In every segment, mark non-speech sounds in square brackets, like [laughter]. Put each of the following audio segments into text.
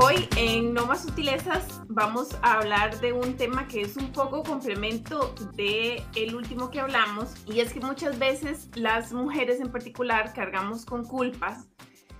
Hoy en No Más Sutilezas vamos a hablar de un tema que es un poco complemento de el último que hablamos y es que muchas veces las mujeres en particular cargamos con culpas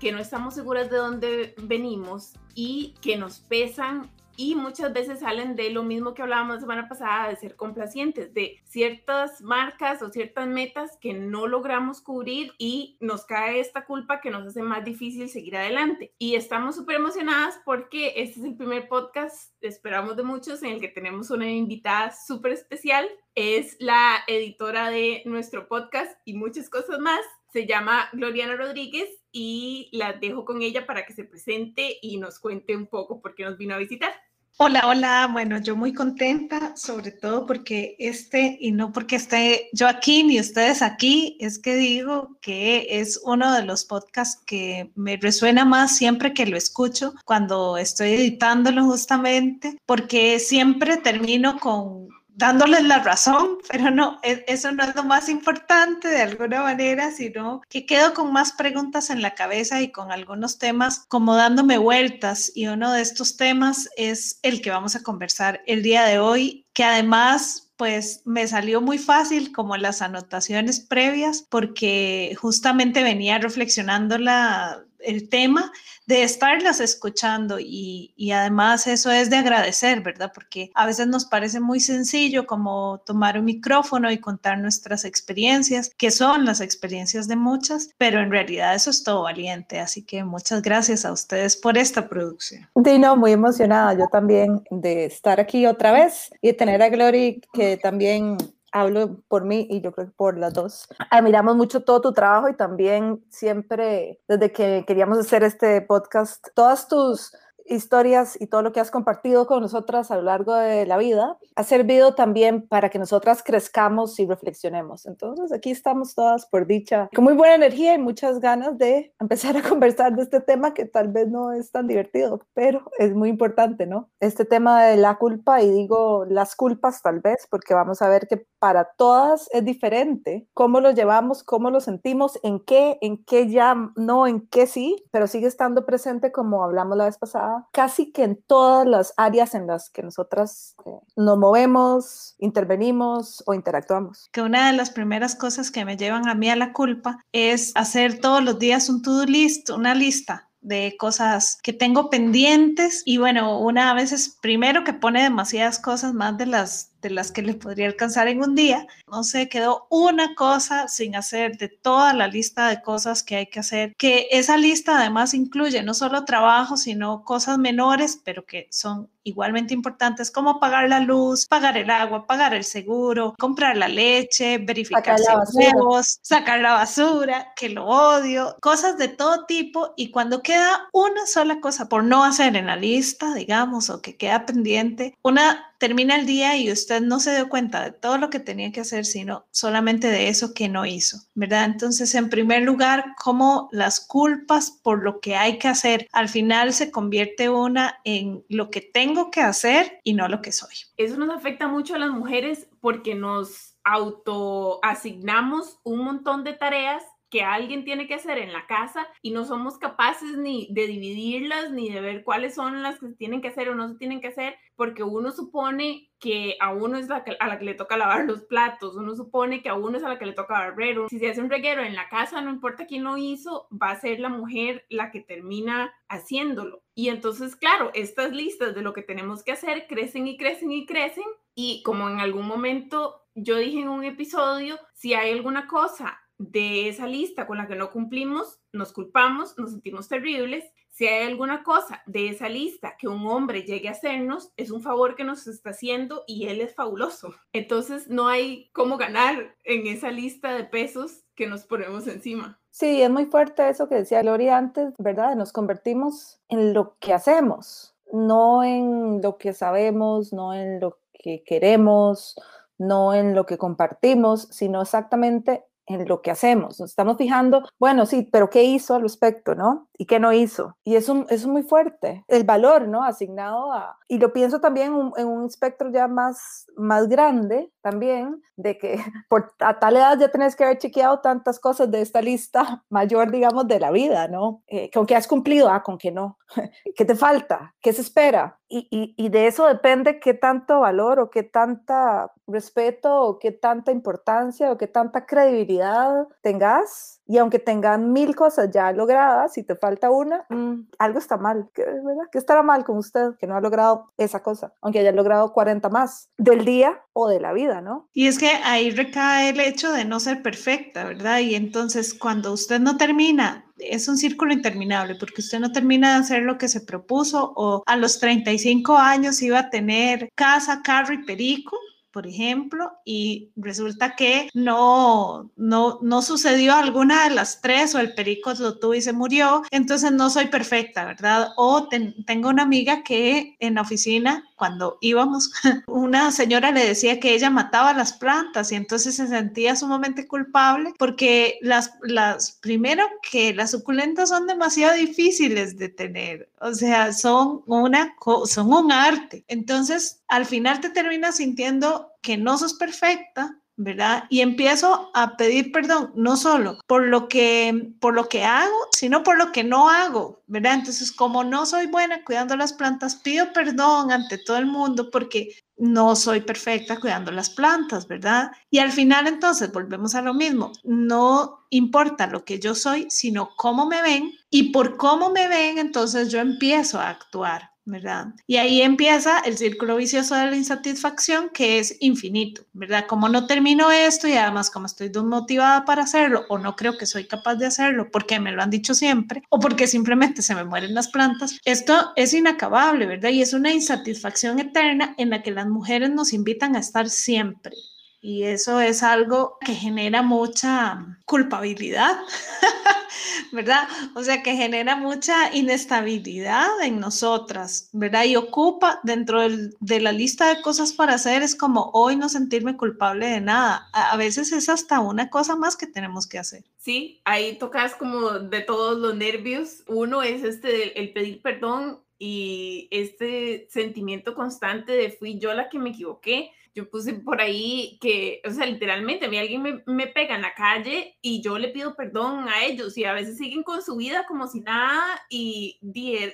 que no estamos seguras de dónde venimos y que nos pesan y muchas veces salen de lo mismo que hablábamos la semana pasada, de ser complacientes, de ciertas marcas o ciertas metas que no logramos cubrir y nos cae esta culpa que nos hace más difícil seguir adelante. Y estamos súper emocionadas porque este es el primer podcast, esperamos de muchos, en el que tenemos una invitada súper especial. Es la editora de nuestro podcast y muchas cosas más. Se llama Gloriana Rodríguez y la dejo con ella para que se presente y nos cuente un poco por qué nos vino a visitar. Hola, hola. Bueno, yo muy contenta, sobre todo porque este, y no porque esté yo aquí ni ustedes aquí, es que digo que es uno de los podcasts que me resuena más siempre que lo escucho, cuando estoy editándolo justamente, porque siempre termino con dándoles la razón, pero no, e, eso no es lo más importante de alguna manera, sino que quedo con más preguntas en la cabeza y con algunos temas como dándome vueltas. Y uno de estos temas es el que vamos a conversar el día de hoy, que además pues me salió muy fácil como las anotaciones previas porque justamente venía reflexionando la, el tema de estarlas escuchando y, y, además eso es de agradecer, ¿verdad? Porque a veces nos parece muy sencillo como tomar un micrófono y contar nuestras experiencias, que son las experiencias de muchas, pero en realidad eso es todo valiente. Así que muchas gracias a ustedes por esta producción. Dino, muy emocionada yo también de estar aquí otra vez y tener a Glory que también hablo por mí y yo creo que por las dos. Admiramos mucho todo tu trabajo y también siempre, desde que queríamos hacer este podcast, todas tus historias y todo lo que has compartido con nosotras a lo largo de la vida ha servido también para que nosotras crezcamos y reflexionemos. Entonces, aquí estamos todas por dicha, con muy buena energía y muchas ganas de empezar a [laughs] conversar de este tema que tal vez no es tan divertido, pero es muy importante, ¿no? Este tema de la culpa, y digo las culpas tal vez, porque vamos a ver que para todas es diferente cómo lo llevamos, cómo lo sentimos, en qué, en qué ya no, en qué sí, pero sigue estando presente como hablamos la vez pasada casi que en todas las áreas en las que nosotras eh, nos movemos, intervenimos o interactuamos. Que una de las primeras cosas que me llevan a mí a la culpa es hacer todos los días un to-do list, una lista de cosas que tengo pendientes y bueno, una a veces primero que pone demasiadas cosas más de las de las que le podría alcanzar en un día. No sé, quedó una cosa sin hacer de toda la lista de cosas que hay que hacer, que esa lista además incluye no solo trabajo, sino cosas menores, pero que son igualmente importantes, como pagar la luz, pagar el agua, pagar el seguro, comprar la leche, verificar los huevos, sacar la basura, que lo odio, cosas de todo tipo. Y cuando queda una sola cosa por no hacer en la lista, digamos, o que queda pendiente, una termina el día y usted no se dio cuenta de todo lo que tenía que hacer, sino solamente de eso que no hizo, ¿verdad? Entonces, en primer lugar, como las culpas por lo que hay que hacer, al final se convierte una en lo que tengo que hacer y no lo que soy. Eso nos afecta mucho a las mujeres porque nos autoasignamos un montón de tareas que alguien tiene que hacer en la casa y no somos capaces ni de dividirlas ni de ver cuáles son las que se tienen que hacer o no se tienen que hacer, porque uno supone que a uno es la a la que le toca lavar los platos, uno supone que a uno es a la que le toca barrer. Si se hace un reguero en la casa, no importa quién lo hizo, va a ser la mujer la que termina haciéndolo. Y entonces, claro, estas listas de lo que tenemos que hacer crecen y crecen y crecen. Y como en algún momento yo dije en un episodio, si hay alguna cosa de esa lista con la que no cumplimos, nos culpamos, nos sentimos terribles. Si hay alguna cosa de esa lista que un hombre llegue a hacernos, es un favor que nos está haciendo y él es fabuloso. Entonces no hay cómo ganar en esa lista de pesos que nos ponemos encima. Sí, es muy fuerte eso que decía Gloria antes, ¿verdad? Nos convertimos en lo que hacemos, no en lo que sabemos, no en lo que queremos, no en lo que compartimos, sino exactamente en lo que hacemos. Nos estamos fijando, bueno, sí, pero ¿qué hizo al respecto, no? ¿Y qué no hizo? Y eso, es muy fuerte. El valor, ¿no? Asignado a... Y lo pienso también en un espectro ya más, más grande, también, de que [laughs] por a tal edad ya tenés que haber chequeado tantas cosas de esta lista [laughs] mayor, digamos, de la vida, ¿no? Eh, con que has cumplido, ah, con que no. [laughs] ¿Qué te falta? ¿Qué se espera? Y, y, de eso depende qué tanto valor o qué tanta respeto o qué tanta importancia o qué tanta credibilidad tengas. Y aunque tengan mil cosas ya logradas, si te falta una, mm, algo está mal, ¿verdad? ¿Qué estará mal con usted que no ha logrado esa cosa? Aunque haya logrado 40 más del día o de la vida, ¿no? Y es que ahí recae el hecho de no ser perfecta, ¿verdad? Y entonces cuando usted no termina es un círculo interminable porque usted no termina de hacer lo que se propuso o a los 35 años iba a tener casa, carro y perico por ejemplo, y resulta que no, no, no sucedió alguna de las tres o el perico lo tuvo y se murió, entonces no soy perfecta, ¿verdad? O tengo una amiga que en la oficina, cuando íbamos, [laughs] una señora le decía que ella mataba las plantas y entonces se sentía sumamente culpable porque las, las, primero que las suculentas son demasiado difíciles de tener, o sea, son, una, son un arte. Entonces, al final te terminas sintiendo que no sos perfecta, ¿verdad? Y empiezo a pedir perdón, no solo por lo que por lo que hago, sino por lo que no hago, ¿verdad? Entonces, como no soy buena cuidando las plantas, pido perdón ante todo el mundo porque no soy perfecta cuidando las plantas, ¿verdad? Y al final entonces volvemos a lo mismo, no importa lo que yo soy, sino cómo me ven y por cómo me ven, entonces yo empiezo a actuar, ¿verdad? Y ahí empieza el círculo vicioso de la insatisfacción que es infinito, ¿verdad? Como no termino esto y además como estoy desmotivada para hacerlo o no creo que soy capaz de hacerlo porque me lo han dicho siempre o porque simplemente se me mueren las plantas, esto es inacabable, ¿verdad? Y es una insatisfacción eterna en la que las mujeres nos invitan a estar siempre, y eso es algo que genera mucha culpabilidad, [laughs] ¿verdad? O sea, que genera mucha inestabilidad en nosotras, ¿verdad? Y ocupa dentro de la lista de cosas para hacer, es como hoy no sentirme culpable de nada. A, veces es hasta una cosa más que tenemos que hacer. Sí, ahí tocas como de todos los nervios. Uno es este, el pedir perdón y este sentimiento constante de fui yo la que me equivoqué yo puse por ahí que, o sea, literalmente a mí alguien me, me, pega en la calle y yo le pido perdón a ellos y a veces siguen con su vida como si nada y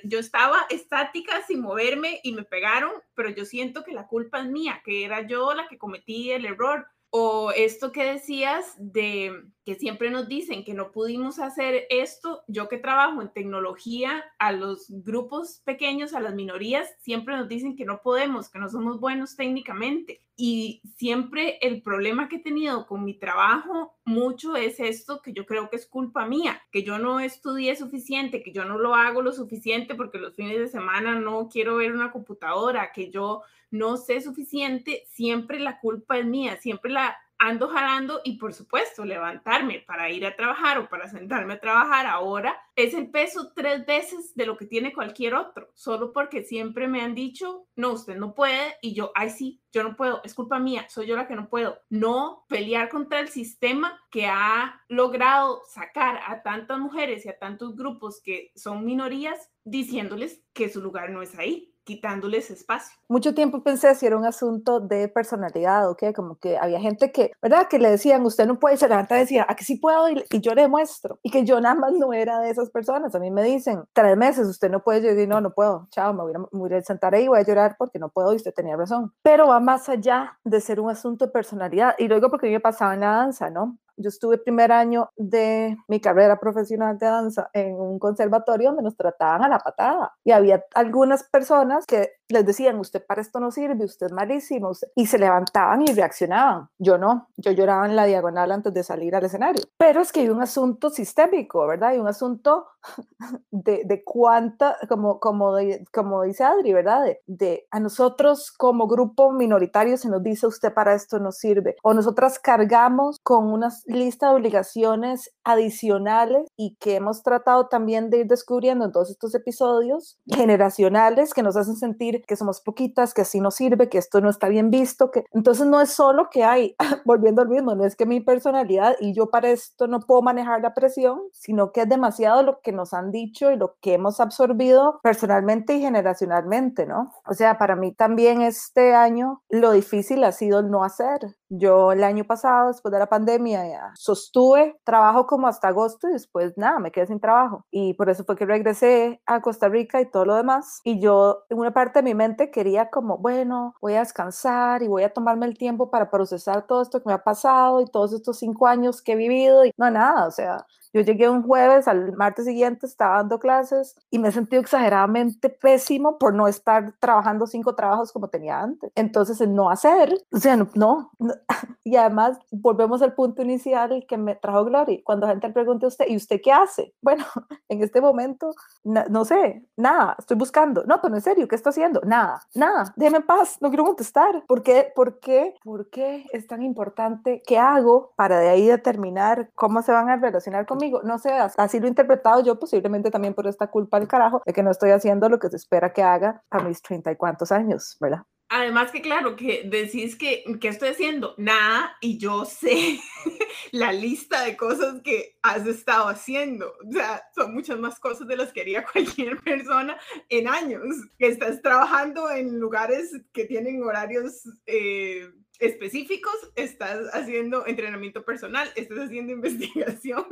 yo estaba estática sin moverme y me pegaron, pero yo siento que la culpa es mía, que era yo la que cometí el error o esto que decías de que siempre nos dicen que no pudimos hacer esto, yo que trabajo en tecnología, a los grupos pequeños, a las minorías, siempre nos dicen que no podemos, que no somos buenos técnicamente. Y siempre el problema que he tenido con mi trabajo mucho es esto, que yo creo que es culpa mía, que yo no estudié suficiente, que yo no lo hago lo suficiente porque los fines de semana no quiero ver una computadora, que yo no sé suficiente, siempre la culpa es mía, siempre la ando jalando y por supuesto levantarme para ir a trabajar o para sentarme a trabajar ahora es el peso tres veces de lo que tiene cualquier otro, solo porque siempre me han dicho, no, usted no puede y yo, ay sí, yo no puedo, es culpa mía, soy yo la que no puedo. No pelear contra el sistema que ha logrado sacar a tantas mujeres y a tantos grupos que son minorías diciéndoles que su lugar no es ahí quitándoles espacio. Mucho tiempo pensé si era un asunto de personalidad o como que había gente que, ¿verdad? Que le decían, usted no puede, se levanta y decía, ¿a que sí puedo? Y, yo le demuestro. Y que yo nada más no era de esas personas. A mí me dicen, tres meses, usted no puede. Yo digo, no, no puedo. Chao, me voy, a, me voy a sentar ahí y voy a llorar porque no puedo y usted tenía razón. Pero va más allá de ser un asunto de personalidad. Y luego porque a mí me pasaba en la danza, ¿no? Yo estuve primer año de mi carrera profesional de danza en un conservatorio donde nos trataban a la patada y había algunas personas que les decían, usted para esto no sirve, usted es malísimo, y se levantaban y reaccionaban. Yo no, yo lloraba en la diagonal antes de salir al escenario. Pero es que hay un asunto sistémico, ¿verdad? Hay un asunto [laughs] de, de cuánta, como, como, como dice Adri, ¿verdad? De, de, a nosotros como grupo minoritario se nos dice, usted para esto no sirve, o nosotras cargamos con unas lista de obligaciones adicionales y que hemos tratado también de ir descubriendo en todos estos episodios generacionales que nos hacen sentir que somos poquitas, que así no sirve, que esto no está bien visto, que entonces no es solo que hay, [laughs] volviendo al mismo, no es que mi personalidad y yo para esto no puedo manejar la presión, sino que es demasiado lo que nos han dicho y lo que hemos absorbido personalmente y generacionalmente, ¿no? O sea, para mí también este año lo difícil ha sido el no hacer. Yo el año pasado, después de la pandemia, ya sostuve trabajo como hasta agosto y después nada, me quedé sin trabajo. Y por eso fue que regresé a Costa Rica y todo lo demás. Y yo, en una parte de mi mente, quería como, bueno, voy a descansar y voy a tomarme el tiempo para procesar todo esto que me ha pasado y todos estos cinco años que he vivido. Y no, nada, o sea, yo llegué un jueves, al martes siguiente estaba dando clases y me he sentido exageradamente pésimo por no estar trabajando cinco trabajos como tenía antes. Entonces, no hacer, o sea, no, no, [laughs] Y además, volvemos al punto inicial que me trajo Glory. Cuando la gente le pregunta a usted, ¿y usted qué hace? [laughs] Bueno, en este momento, no sé, nada, estoy buscando. No, pero en serio, ¿qué está haciendo? Nada, nada, déjeme en paz, no quiero contestar. ¿Por qué? ¿Por qué? ¿Por qué es tan importante? ¿Qué hago para de ahí determinar cómo se van a relacionar conmigo? No sé, así lo he interpretado yo, posiblemente también por esta culpa del carajo de que no estoy haciendo lo que se espera que haga a mis treinta y cuantos años, ¿verdad? Además que claro, que decís que, ¿qué estoy haciendo? Nada, y yo sé [laughs] la lista de cosas que has estado haciendo. O sea, son muchas más cosas de las que haría [laughs] cualquier persona en años. Que estás trabajando en lugares que tienen horarios eh, específicos, estás haciendo entrenamiento personal, estás haciendo [laughs] investigación,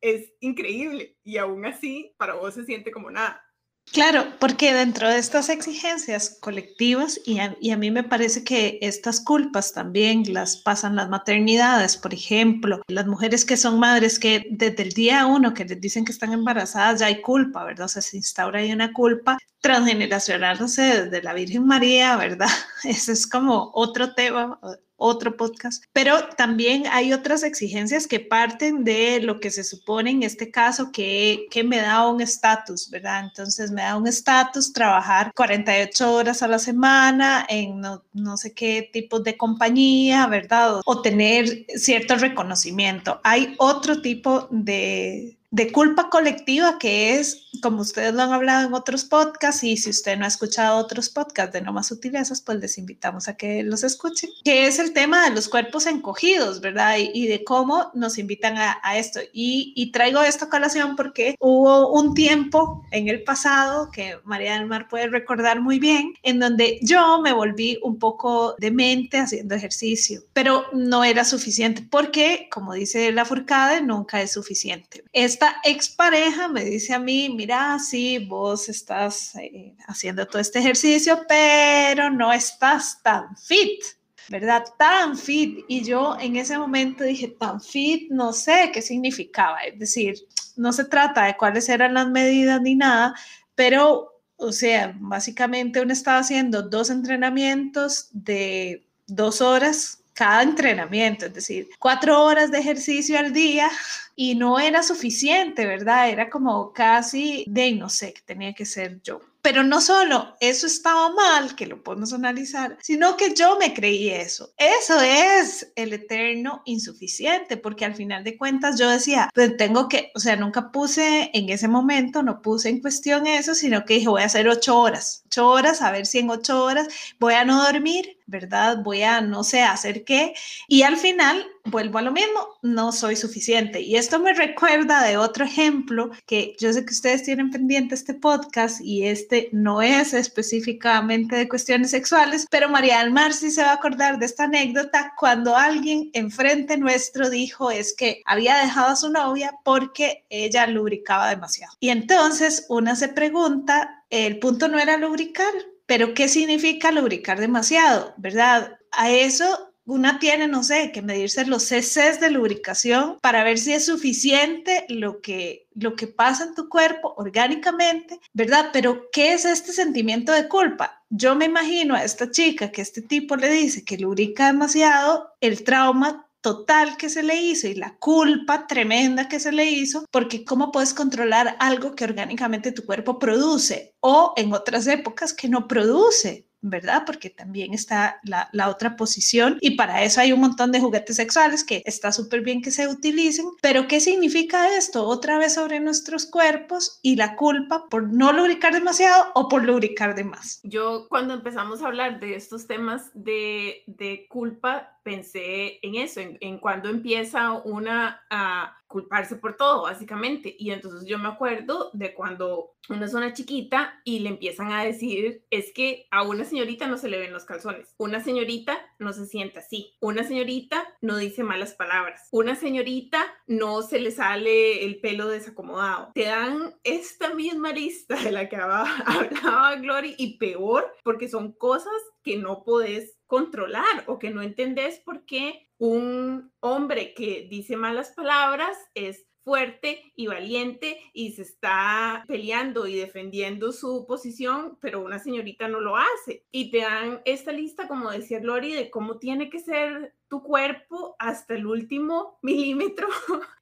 es increíble y aún así para vos se siente como nada. Claro, porque dentro de estas exigencias colectivas, y a, mí me parece que estas culpas también las pasan las maternidades, por ejemplo, las mujeres que son madres que desde el día uno que les dicen que están embarazadas ya hay culpa, ¿verdad? O sea, se instaura ahí una culpa transgeneracional, no sé, desde la Virgen María, ¿verdad? [laughs] Ese es como otro tema, otro podcast, pero también hay otras exigencias que parten de lo que se supone en este caso que, que me da un estatus, ¿verdad? Entonces me da un estatus trabajar 48 horas a la semana en no, no sé qué tipo de compañía, ¿verdad? O tener cierto reconocimiento. Hay otro tipo de, de culpa colectiva que es, como ustedes lo han hablado en otros podcasts, y si usted no ha escuchado otros podcasts de No Más Sutilezas, pues les invitamos a que los escuchen, que es el tema de los cuerpos encogidos, ¿verdad? Y, de cómo nos invitan a, esto. Y, traigo esta a colación porque hubo un tiempo en el pasado, que María del Mar puede recordar muy bien, en donde yo me volví un poco demente haciendo ejercicio, pero no era suficiente porque, como dice la Furcade, nunca es suficiente. Es esta expareja me dice a mí, mira, sí, vos estás eh, haciendo todo este ejercicio, pero no estás tan fit. ¿verdad? Tan fit. Y yo en ese momento dije, tan fit, no sé qué significaba. Es decir, no se trata de cuáles eran las medidas ni nada, pero, o sea, básicamente uno estaba haciendo dos entrenamientos de dos horas cada entrenamiento, es decir, cuatro horas de ejercicio al día y no era suficiente, ¿verdad? Era como casi de, no sé, que tenía que ser yo. Pero no solo eso estaba mal, que lo podemos analizar, sino que yo me creí eso. Eso es el eterno insuficiente, porque al final de cuentas yo decía, pues tengo que, o sea, nunca puse en ese momento, no puse en cuestión eso, sino que dije, voy a hacer ocho horas, ocho horas, a ver si en ocho horas voy a no dormir, ¿verdad? Voy a, no sé, hacer qué. Y al final vuelvo a lo mismo, no soy suficiente. Y esto me [laughs] recuerda de otro ejemplo que yo sé que ustedes tienen pendiente este podcast y este no es específicamente de cuestiones sexuales, pero María del Mar sí se va a acordar de esta anécdota cuando alguien enfrente nuestro dijo es que había dejado a su novia porque ella lubricaba demasiado. Y entonces una se pregunta, el punto no era lubricar, pero ¿qué significa lubricar demasiado? ¿Verdad? A eso una tiene, no sé, que medirse los CCs de lubricación para ver si es suficiente lo que, lo que pasa en tu cuerpo orgánicamente, ¿verdad? Pero, ¿qué es este sentimiento de culpa? Yo me imagino a esta chica que este tipo le dice que lubrica demasiado, el trauma total que se le hizo y la culpa tremenda que se le hizo, porque ¿cómo puedes controlar algo que orgánicamente tu cuerpo produce o en otras épocas que no produce? ¿Verdad? Porque también está la, la otra posición y para eso hay un montón de juguetes sexuales que está súper bien que se utilicen, pero ¿qué significa esto? Otra vez sobre nuestros cuerpos y la culpa por no lubricar demasiado o por lubricar de más. Yo cuando empezamos a hablar de estos temas de, de culpa, pensé en eso, en, en cuando empieza una a culparse por todo, básicamente. Y entonces yo me acuerdo de cuando una es una chiquita y le empiezan a decir, es que a una señorita no se le ven los calzones, una señorita no se sienta así, una señorita no dice malas palabras, una señorita no se le sale el pelo desacomodado. Te dan esta misma lista de la que hablaba, [laughs] hablaba Glory y peor, porque son cosas que no podés controlar o que no entendés por qué un hombre que dice malas palabras es fuerte y valiente y se está peleando y defendiendo su posición, pero una señorita no lo hace. Y te dan esta lista, como decía Lori, de cómo tiene que ser tu cuerpo hasta el último [laughs] milímetro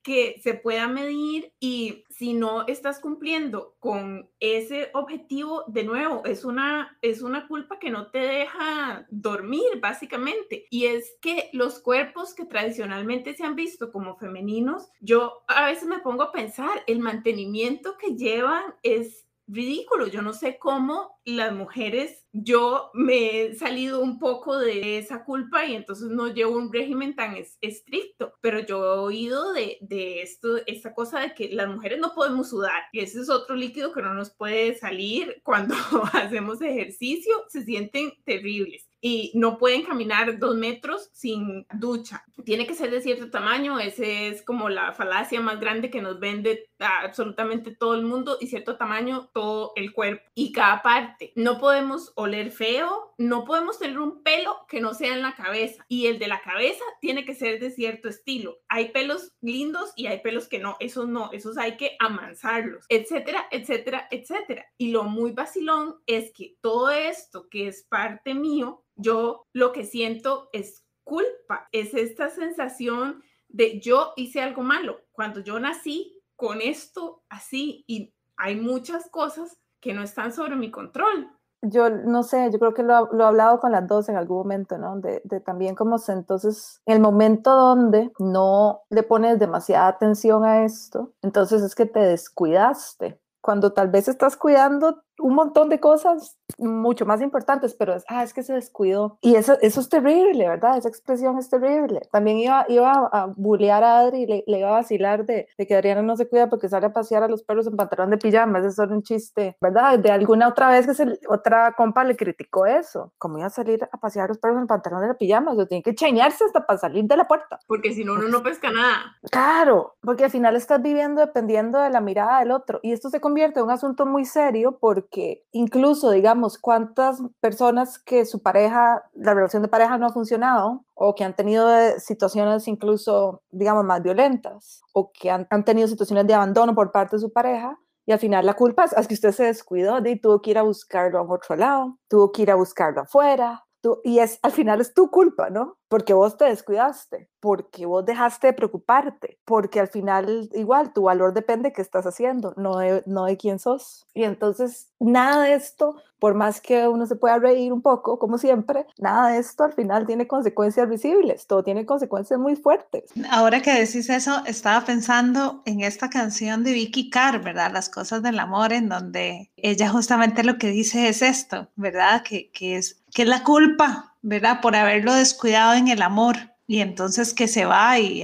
que se pueda medir y si no estás cumpliendo con ese objetivo, de nuevo, es una, es una culpa que no te deja dormir, básicamente. Y es que los cuerpos que tradicionalmente se han visto como femeninos, yo a veces me pongo a pensar, el mantenimiento que llevan es ridículo. Yo no sé cómo las mujeres, yo me he salido un poco de esa culpa y entonces no llevo un régimen tan estricto, pero yo he oído de, de esto, esta cosa de que las mujeres no podemos sudar y ese es otro líquido que no nos puede salir cuando [laughs] hacemos ejercicio, se sienten terribles y no pueden caminar dos metros sin ducha. Tiene que ser de cierto tamaño, ese es como la falacia más grande que nos vende absolutamente todo el mundo y cierto tamaño todo el cuerpo y cada parte. No podemos oler feo, no podemos tener un pelo que no sea en la cabeza y el de la cabeza tiene que ser de cierto estilo. Hay pelos lindos y hay pelos que no, esos no, esos hay que amansarlos, etcétera, etcétera, etcétera. Y lo muy vacilón es que todo esto que es parte mío yo lo que siento es culpa, es esta sensación de yo hice algo malo. Cuando yo nací con esto así y hay muchas cosas que no están sobre mi control. Yo no sé, yo creo que lo, lo he hablado con las dos en algún momento, ¿no? De, también como se, entonces, el momento donde no le pones demasiada atención a esto, entonces es que te descuidaste. Cuando tal vez estás cuidando un montón de cosas mucho más importantes, pero es, ah, es que se descuidó. Y eso, eso es terrible, ¿verdad? Esa expresión es terrible. También iba, iba a bullear a Adri y le, le, iba a vacilar de, de, que Adriana no se cuida porque sale a pasear a los perros en pantalón de pijama. Eso es un chiste, ¿verdad? De alguna otra vez que se, otra compa le criticó eso. ¿Cómo iba a salir a pasear a los perros en pantalón de pijama? O sea, tiene que cheñarse hasta para salir de la puerta. Porque si no, uno no pesca nada. Claro, porque al final estás viviendo dependiendo de la mirada del otro. Y esto se convierte en un asunto muy serio porque porque incluso, digamos, cuántas personas que su pareja, la relación de pareja no ha funcionado o que han tenido situaciones incluso, digamos, más violentas o que han, han tenido situaciones de abandono por parte de su pareja, y al final la culpa es, es, que usted se descuidó y tuvo que ir a buscarlo a otro lado, tuvo que ir a buscarlo afuera. Y es, al final es tu culpa, ¿no? Porque vos te descuidaste, porque vos dejaste de preocuparte, porque al final igual tu valor depende de qué estás haciendo, no de, no de quién sos. Y entonces nada de esto, por más que uno se pueda reír un poco, como siempre, nada de esto al final tiene consecuencias visibles, todo tiene consecuencias muy fuertes. Ahora que decís eso, estaba pensando en esta canción de Vicky Carr, ¿verdad? Las cosas del amor, en donde ella justamente lo que dice es esto, ¿verdad? Que, que es, que es la culpa, ¿verdad? Por haberlo descuidado en el amor y entonces que se va y,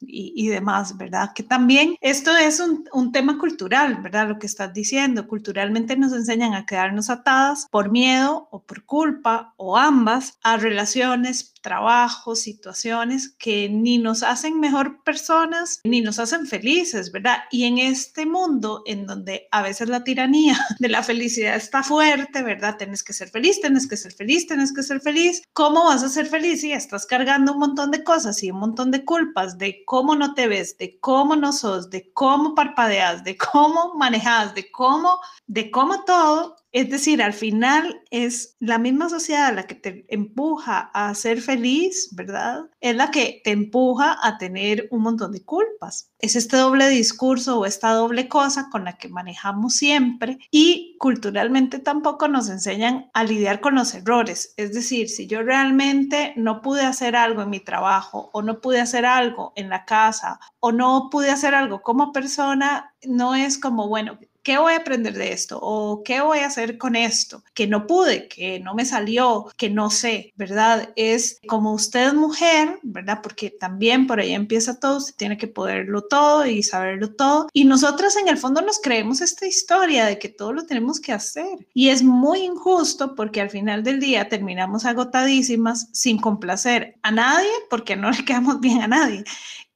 y, demás, ¿verdad? Que también esto es un, un, tema cultural, ¿verdad? Lo que estás diciendo, culturalmente nos enseñan a quedarnos atadas por miedo o por culpa o ambas a relaciones, trabajos, situaciones que ni nos hacen mejor personas ni nos hacen felices, ¿verdad? Y en este mundo en donde a veces la tiranía [laughs] de la felicidad está fuerte, ¿verdad? Tienes que ser feliz, tienes que ser feliz, tienes que ser feliz. ¿Cómo vas a ser feliz si estás cargando un montón de cosas y un montón de culpas de cómo no te ves, de cómo no sos, de cómo parpadeas, de cómo manejas, de cómo, de cómo todo? Es decir, al final es la misma sociedad la que te empuja a ser feliz ¿verdad? Es la que te empuja a tener un montón de culpas. Es este doble discurso o esta doble cosa con la que manejamos siempre y culturalmente tampoco nos enseñan a lidiar con los errores. Es decir, si yo realmente no pude hacer algo en mi trabajo o no pude hacer algo en la casa o no pude hacer algo como persona, no es como, bueno, ¿qué voy a aprender de esto? ¿O qué voy a hacer con esto? Que no pude, que no me salió, que no sé, ¿verdad? Es como usted mujer, ¿verdad? Porque también por ahí empieza todo, usted tiene que poderlo todo y saberlo todo. Y nosotras en el fondo nos creemos esta historia de que todo lo tenemos que hacer. Y es muy injusto porque al final del día terminamos agotadísimas sin complacer a nadie porque no le quedamos bien a nadie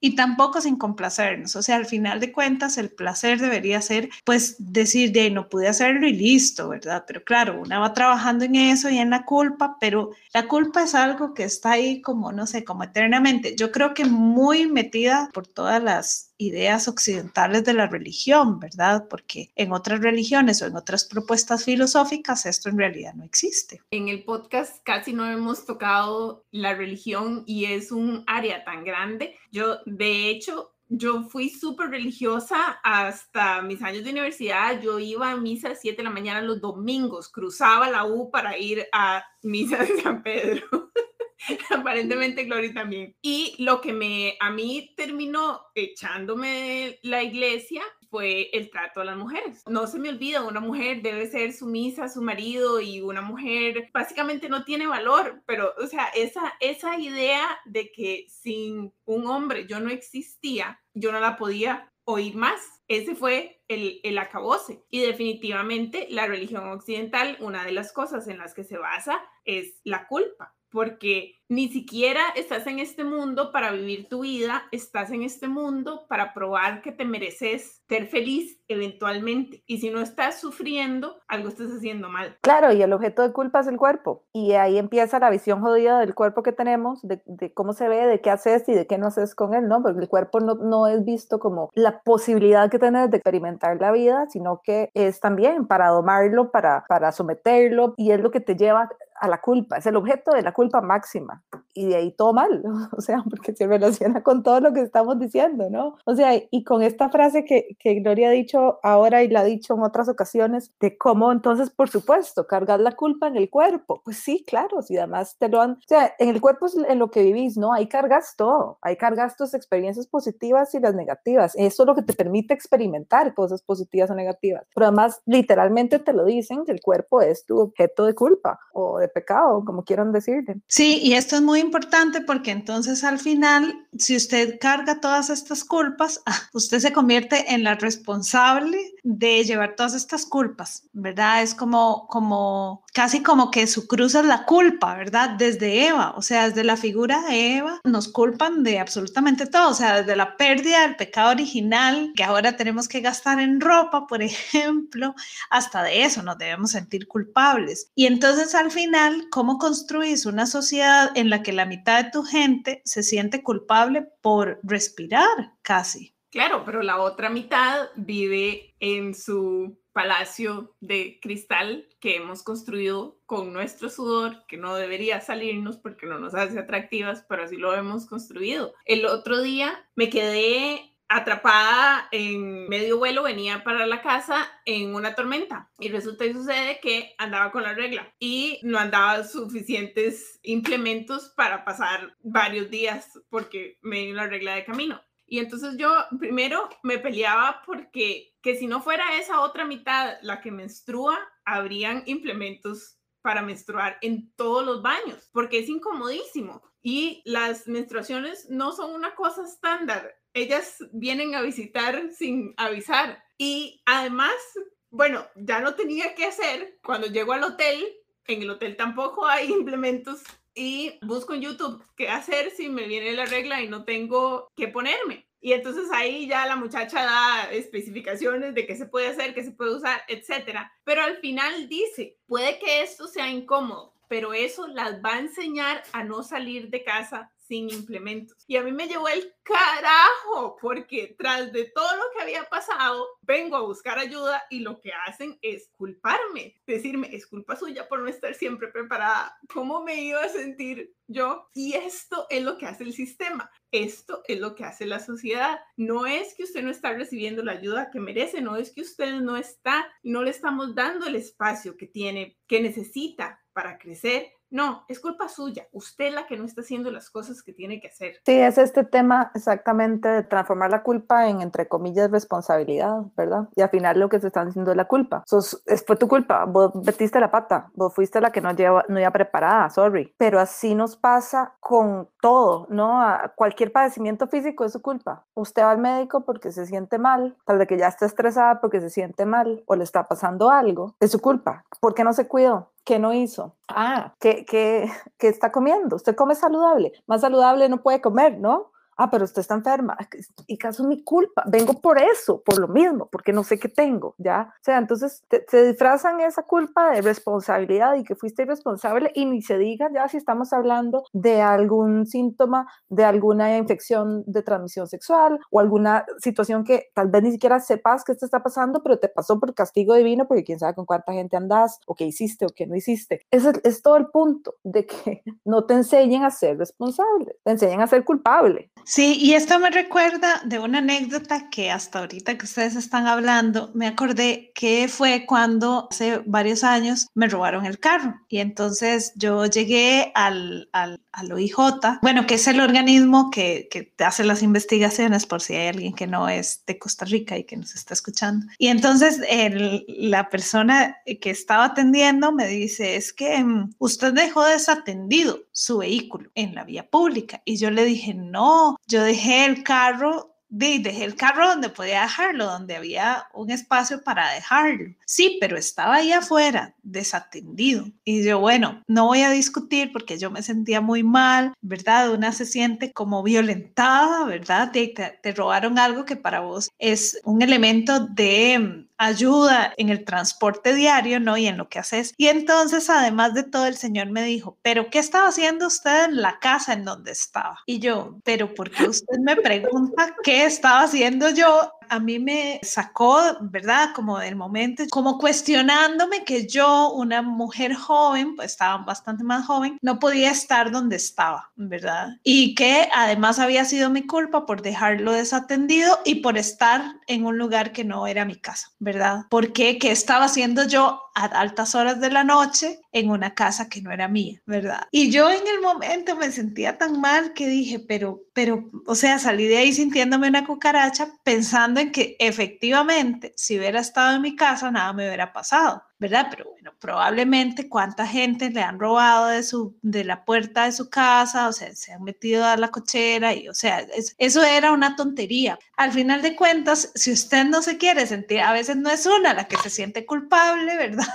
y tampoco sin complacernos. O sea, al final de cuentas, el placer debería ser, pues, decir, de no pude hacerlo y listo, ¿verdad? Pero claro, una va trabajando en eso y en la culpa, pero la culpa es algo que está ahí como, no sé, como eternamente. Yo creo que muy metida por todas las ideas occidentales de la religión, ¿verdad? Porque en otras religiones o en otras propuestas filosóficas esto en realidad no existe. En el podcast casi no hemos tocado la religión y es un área tan grande. Yo, de hecho, yo fui súper religiosa hasta mis años de universidad. Yo iba a misa a 7 de la mañana los domingos, cruzaba la U para ir a misa de San Pedro. [laughs] [laughs] Aparentemente Glory también. Y lo que me a mí terminó echándome la iglesia fue el trato a las mujeres. No se me olvida, una mujer debe ser sumisa a su marido y una mujer básicamente no tiene valor, pero o sea, esa, esa idea de que sin un hombre yo no existía, yo no la podía oír más. Ese fue el, el acabose. Y definitivamente la religión occidental, una de las cosas en las que se basa es la culpa porque ni siquiera estás en este mundo para vivir tu vida, estás en este mundo para probar que te mereces ser feliz eventualmente. Y si no estás sufriendo, algo estás haciendo mal. Claro, y el objeto de culpa es el cuerpo. Y ahí empieza la visión jodida del cuerpo que tenemos, de, cómo se ve, de qué haces y de qué no haces con él, ¿no? Porque el cuerpo no, es visto como la posibilidad que tienes de experimentar la vida, sino que es también para domarlo, para, para someterlo, y es lo que te lleva a la culpa, es el objeto de la culpa máxima. Y de ahí todo mal, [laughs] o sea, porque se relaciona con todo lo que estamos diciendo, ¿no? O sea, y con esta frase que, que Gloria ha dicho ahora y la ha dicho en otras ocasiones, de cómo entonces, por supuesto, cargar la culpa en el cuerpo. Pues sí, claro, si además te lo han, o sea, en el cuerpo es en lo que vivís, ¿no? Ahí cargas todo, ahí cargas tus experiencias positivas y las negativas. Eso es lo que te permite experimentar cosas positivas o negativas. Pero además, literalmente te lo dicen, que el cuerpo es tu objeto de culpa o de pecado, como quieran decirle. Sí, y esto es muy importante porque entonces al final, si usted carga todas estas culpas, usted se convierte en la responsable de llevar todas estas culpas, ¿verdad? Es como, como, casi como que su cruz es la culpa, ¿verdad? Desde Eva, o sea, desde la figura de Eva, nos culpan de absolutamente todo, o sea, desde la pérdida del pecado original, que ahora tenemos que gastar en ropa, por [laughs] ejemplo, hasta de eso nos debemos sentir culpables. Y entonces al final, ¿cómo construís una sociedad en la que la mitad de tu gente se siente culpable por respirar casi? Claro, pero la otra mitad vive en su palacio de cristal que hemos construido con nuestro sudor, que no debería salirnos porque no nos hace atractivas, pero así lo hemos construido. El otro día me quedé atrapada en medio vuelo, venía para la casa en una tormenta y resulta y sucede que andaba con la regla y no andaba suficientes implementos para pasar varios días porque me dio la regla de camino. Y entonces yo primero me peleaba porque que si no fuera esa otra mitad la que menstrua, habrían implementos para menstruar en todos los baños, porque es incomodísimo. Y las menstruaciones no son una cosa estándar ellas vienen a visitar sin avisar. Y además, bueno, ya no tenía que hacer. Cuando llego al hotel, en el hotel tampoco hay implementos y busco en YouTube qué hacer si me viene la regla y no tengo que ponerme. Y entonces ahí ya la muchacha da especificaciones de qué se puede hacer, qué se puede usar, etcétera. Pero al final dice, puede que esto sea incómodo, pero eso las va a enseñar a no salir de casa sin implementos. Y a mí me llevó el carajo, porque tras de todo lo que había pasado, vengo a buscar ayuda y lo que hacen es culparme, decirme, es culpa suya por no estar siempre preparada. ¿Cómo me iba a sentir yo? Y esto es lo que hace el sistema. Esto es lo que hace la sociedad. No es que usted no está recibiendo la ayuda que merece, no es que usted no está, no le estamos dando el espacio que tiene, que necesita para crecer no, es culpa suya. Usted la que no está haciendo las cosas que tiene que hacer. Sí, es este tema exactamente de transformar la culpa en, entre comillas, responsabilidad, ¿verdad? Y al final lo que se está diciendo es la culpa. Sos, es, fue tu culpa, vos metiste la pata, vos fuiste la que no, lleva, no iba preparada, sorry. Pero así nos pasa con todo, ¿no? A cualquier padecimiento físico es su culpa. Usted va al médico porque se siente mal, tal vez que ya está estresada porque se siente mal o le está pasando algo, es su culpa. ¿Por qué no se cuidó? ¿Qué no hizo? Ah, ¿qué, qué, qué está comiendo? ¿Usted come saludable? Más saludable no puede comer, ¿no? Ah, pero usted está enferma, y caso mi culpa, vengo por eso, por lo mismo, porque no sé qué tengo, ¿ya? O sea, entonces se disfrazan esa culpa de responsabilidad y que fuiste irresponsable y ni se diga ya si estamos hablando de algún síntoma, de alguna infección de transmisión sexual o alguna situación que tal vez ni siquiera sepas que esto está pasando, pero te pasó por castigo divino porque quién sabe con cuánta gente andas o qué hiciste o qué no hiciste. Ese es todo el punto de que [laughs] no te enseñen a ser responsable, te enseñan a ser culpable. Sí, y esto me recuerda de una anécdota que hasta ahorita que ustedes están hablando, me acordé que fue cuando hace varios años me robaron el carro. Y entonces yo llegué al, al, al OIJ, bueno, que es el organismo que, que hace las investigaciones por si hay alguien que no es de Costa Rica y que nos está escuchando. Y entonces el, la persona que estaba atendiendo me dice, es que mm, usted dejó desatendido su vehículo en la vía pública. Y yo le dije, no, yo dejé el carro dejé el carro donde podía dejarlo, donde había un espacio para dejarlo. Sí, pero estaba ahí afuera, desatendido. Y yo, bueno, no voy a discutir porque yo me sentía muy mal, ¿verdad? Una se siente como violentada, ¿verdad? Te, te robaron algo que para vos es un elemento de ayuda en el transporte diario, ¿no? Y en lo que haces. Y entonces, además de todo, el Señor me dijo, pero ¿qué estaba haciendo usted en la casa en donde estaba? Y yo, pero ¿por qué usted me pregunta qué estaba haciendo yo a mí me sacó, ¿verdad? Como del momento, como cuestionándome que yo, una mujer joven, pues estaba bastante más joven, no podía estar donde estaba, ¿verdad? Y que además había sido mi culpa por dejarlo desatendido y por estar en un lugar que no era mi casa, ¿verdad? Porque qué estaba haciendo yo a altas horas de la noche en una casa que no era mía, ¿verdad? Y yo en el momento me sentía tan mal que dije, pero, pero, o sea, salí de ahí sintiéndome una cucaracha pensando en que efectivamente, si hubiera estado en mi casa, nada me hubiera pasado. ¿Verdad? Pero bueno, probablemente cuánta gente le han robado de, su, de la puerta de su casa, o sea, se han metido a la cochera y, o sea, eso era una tontería. Al final de cuentas, si usted no se quiere sentir, a veces no es una la que se siente culpable, [laughs] ¿verdad?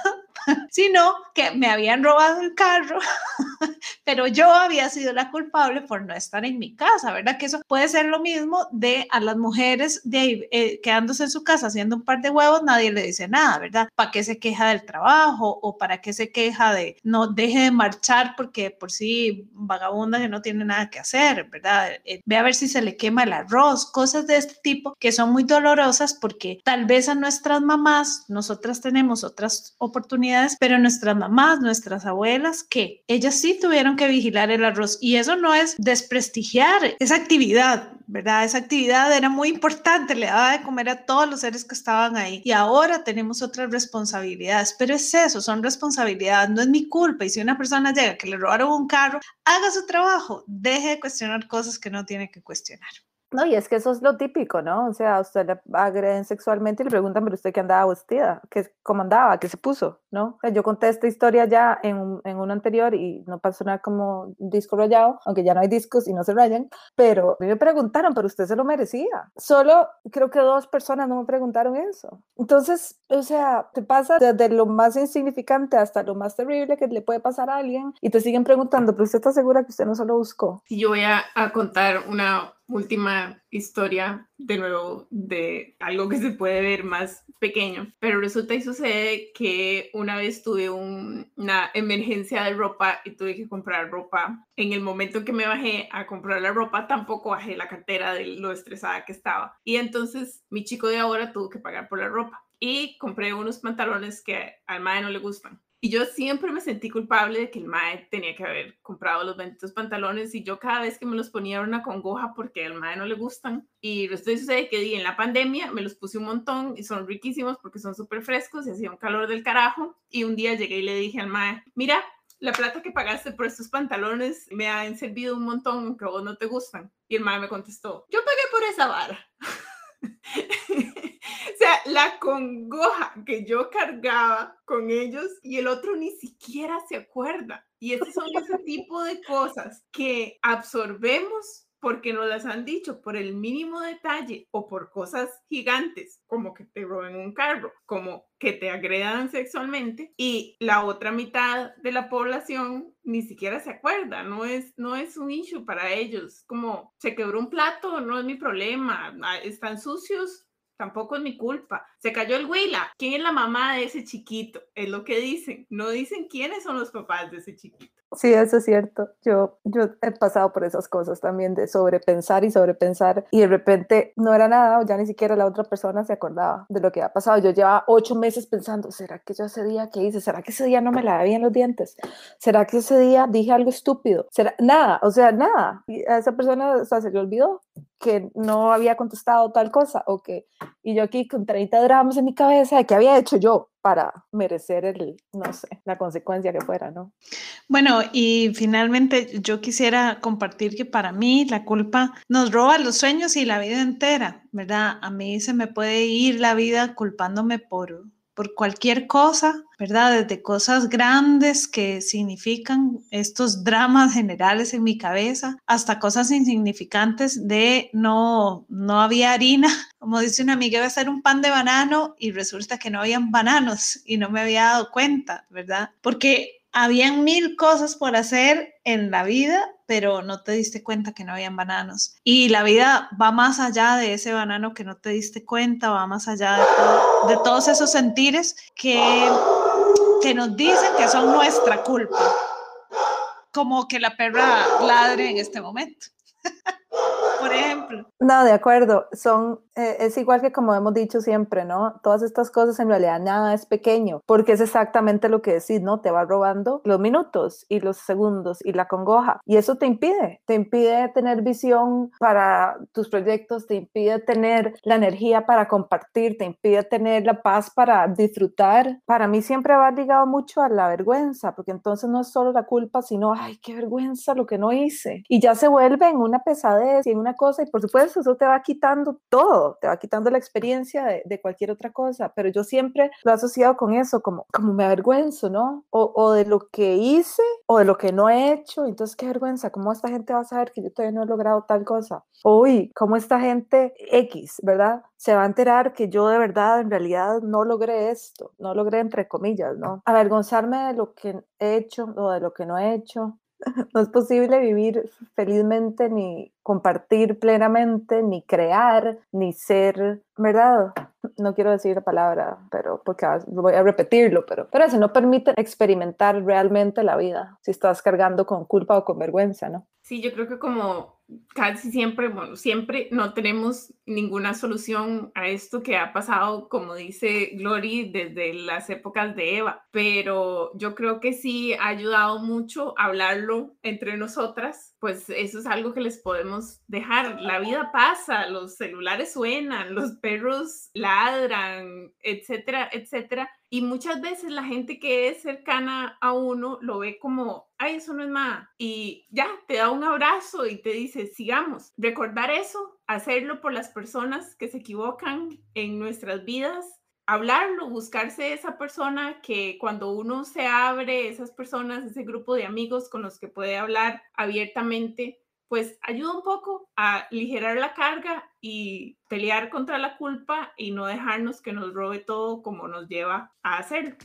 [laughs] sino que me habían robado el carro, [laughs] pero yo había sido la culpable por no estar en mi casa, ¿verdad? Que eso puede ser lo mismo de a las mujeres de eh, quedándose en su casa haciendo un par de huevos, nadie le dice nada, ¿verdad? ¿Para qué se queja del trabajo o para qué se queja de no deje de marchar porque por sí vagabunda que no tiene nada que hacer, ¿verdad? Eh, ve a ver si se le quema el arroz, cosas de este tipo que son muy dolorosas porque tal vez a nuestras mamás, nosotras tenemos otras oportunidades pero nuestras mamás, nuestras abuelas, que ellas sí tuvieron que vigilar el arroz y eso no es desprestigiar esa actividad, ¿verdad? Esa actividad era muy importante, le daba de comer a todos los seres que estaban ahí y ahora tenemos otras responsabilidades, pero es eso, son responsabilidades, no es mi culpa y si una persona llega que le robaron un carro, haga su trabajo, deje de cuestionar cosas que no tiene que cuestionar. No, y es que eso es lo típico, ¿no? O sea, usted le agreden sexualmente y le preguntan, pero usted qué andaba vestida, ¿Qué, cómo andaba, qué se puso, ¿no? yo conté esta historia ya en, un, en uno anterior y no pasó nada como disco rayado, aunque ya no hay discos y no se rayan, pero me preguntaron, pero usted se lo merecía. Solo creo que dos personas no me preguntaron eso. Entonces, o sea, te pasa desde lo más insignificante hasta lo más terrible que le puede pasar a alguien y te siguen preguntando, pero usted está segura que usted no se lo buscó. Y yo voy a, a contar una última historia, de nuevo, de algo que se puede ver más pequeño, pero resulta y sucede que una vez tuve una emergencia de ropa y tuve que comprar ropa. En el momento que me bajé a comprar la ropa, tampoco bajé la cartera de lo estresada que estaba. Y entonces mi chico de ahora tuvo que pagar por la ropa. Y compré unos pantalones que al madre no le gustan. Y yo siempre me sentí culpable de que el mae tenía que haber comprado los benditos pantalones y yo cada vez que me los ponía era una congoja porque al mae no le gustan. Y lo estoy sucede que en la pandemia me los puse un montón y son riquísimos porque son súper frescos y hacía un calor del carajo. Y un día llegué y le dije al mae, mira, la plata que pagaste por estos pantalones me han servido un montón aunque a vos no te gustan. Y el mae me contestó, yo pagué por esa vara. [laughs] [laughs] o sea, la congoja que yo cargaba con ellos y el otro ni siquiera se acuerda. Y esos son ese [laughs] tipo de cosas que absorbemos porque nos las han dicho por el mínimo detalle o por cosas gigantes, como que te roben un carro, como que te agredan sexualmente, y la otra mitad de la población ni siquiera se acuerda, no es, no es un issue para ellos, como se quebró un plato, no es mi problema, ah, están sucios, tampoco es mi culpa. Se cayó el huila. ¿Quién es la mamá de ese chiquito? Es lo que dicen. No dicen quiénes son los papás de ese chiquito. Sí, eso es cierto. Yo, yo he pasado por esas cosas también de sobrepensar y sobrepensar y de repente no era nada o ya ni siquiera la otra persona se acordaba de lo que había pasado. Yo llevaba ocho meses pensando, ¿será que yo ese día qué hice? ¿Será que ese día no me lavé bien los dientes? ¿Será que ese día dije algo estúpido? ¿Será? Nada, o sea, nada. A esa persona o se le olvidó que no había contestado tal cosa o que, y yo aquí con 30 dramas en mi cabeza de qué había hecho yo para merecer el, no sé, la consecuencia que fuera, ¿no? Bueno, y finalmente yo quisiera compartir que para mí la culpa nos roba los sueños y la vida entera, ¿verdad? A mí se me puede ir la vida culpándome por por cualquier cosa, ¿verdad? Desde cosas grandes que significan estos dramas generales en mi cabeza, hasta cosas insignificantes de no, no había harina, [laughs] como dice una amiga, iba a hacer un pan de banano y resulta que no habían bananos [laughs] y no me había dado cuenta, ¿verdad? Porque habían mil cosas por hacer en la vida, pero no te diste cuenta que no habían bananos. Y la vida va más allá de ese banano que no te diste cuenta, va más allá de, todos esos sentires que, que nos dicen que son nuestra culpa. Como que la perra ladre en este momento. [laughs] por ejemplo. No, de acuerdo. Son, eh, es igual que como hemos dicho siempre, ¿no? Todas estas cosas en realidad nada es pequeño, porque es exactamente lo que decís, ¿no? Te va robando los minutos y los segundos y la congoja. Y eso te impide, te impide tener visión para tus proyectos, te impide tener la energía para compartir, te impide tener la paz para disfrutar. Para mí siempre va ligado mucho a la vergüenza, porque entonces no es solo la culpa, sino, ay, qué vergüenza lo que no hice. Y ya se vuelve en una pesadez y en una cosa y por supuesto eso te va quitando todo, te va quitando la experiencia de, cualquier otra cosa, pero yo siempre lo he asociado con eso, como, como me avergüenzo, ¿no? O, o de lo que hice o de lo que no he hecho, entonces qué vergüenza, ¿cómo esta gente va a saber que yo todavía no he logrado tal cosa? Uy, ¿cómo esta gente X, ¿verdad? Se va a enterar que yo de verdad, en realidad, no logré esto, no logré entre comillas, ¿no? Avergonzarme de lo que he hecho o de lo que no he hecho, [laughs] no es posible vivir felizmente ni compartir plenamente, ni crear, ni ser, ¿verdad? No quiero decir la palabra, pero porque voy a repetirlo, pero, pero eso no permite experimentar realmente la vida si estás cargando con culpa o con vergüenza, ¿no? Sí, yo creo que como casi siempre, bueno, siempre no tenemos ninguna solución a esto que ha pasado, como dice Glory, desde las épocas de Eva, pero yo creo que sí ha ayudado mucho hablarlo entre nosotras, pues eso es algo que les podemos dejar. La vida pasa, los celulares suenan, los perros ladran, etcétera, etcétera. Y muchas veces la gente que es cercana a uno lo ve como, ay, eso no es nada. Y ya, te da un abrazo y te dice, sigamos. Recordar eso, hacerlo por las personas que se equivocan en nuestras vidas, hablarlo, buscarse esa persona que cuando uno se abre, esas personas, ese grupo de amigos con los que puede hablar abiertamente, pues ayuda un poco a aligerar la carga y pelear contra la culpa y no dejarnos que nos robe todo como nos lleva a hacerlo.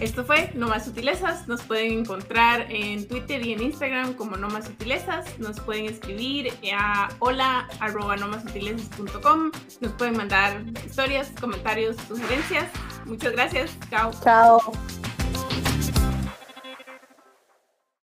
Esto fue No Más Sutilezas. Nos pueden encontrar en Twitter y en Instagram como No Más Sutilezas. Nos pueden escribir a hola arroba Nos pueden mandar historias, comentarios, sugerencias. Muchas gracias. Chao. Chao.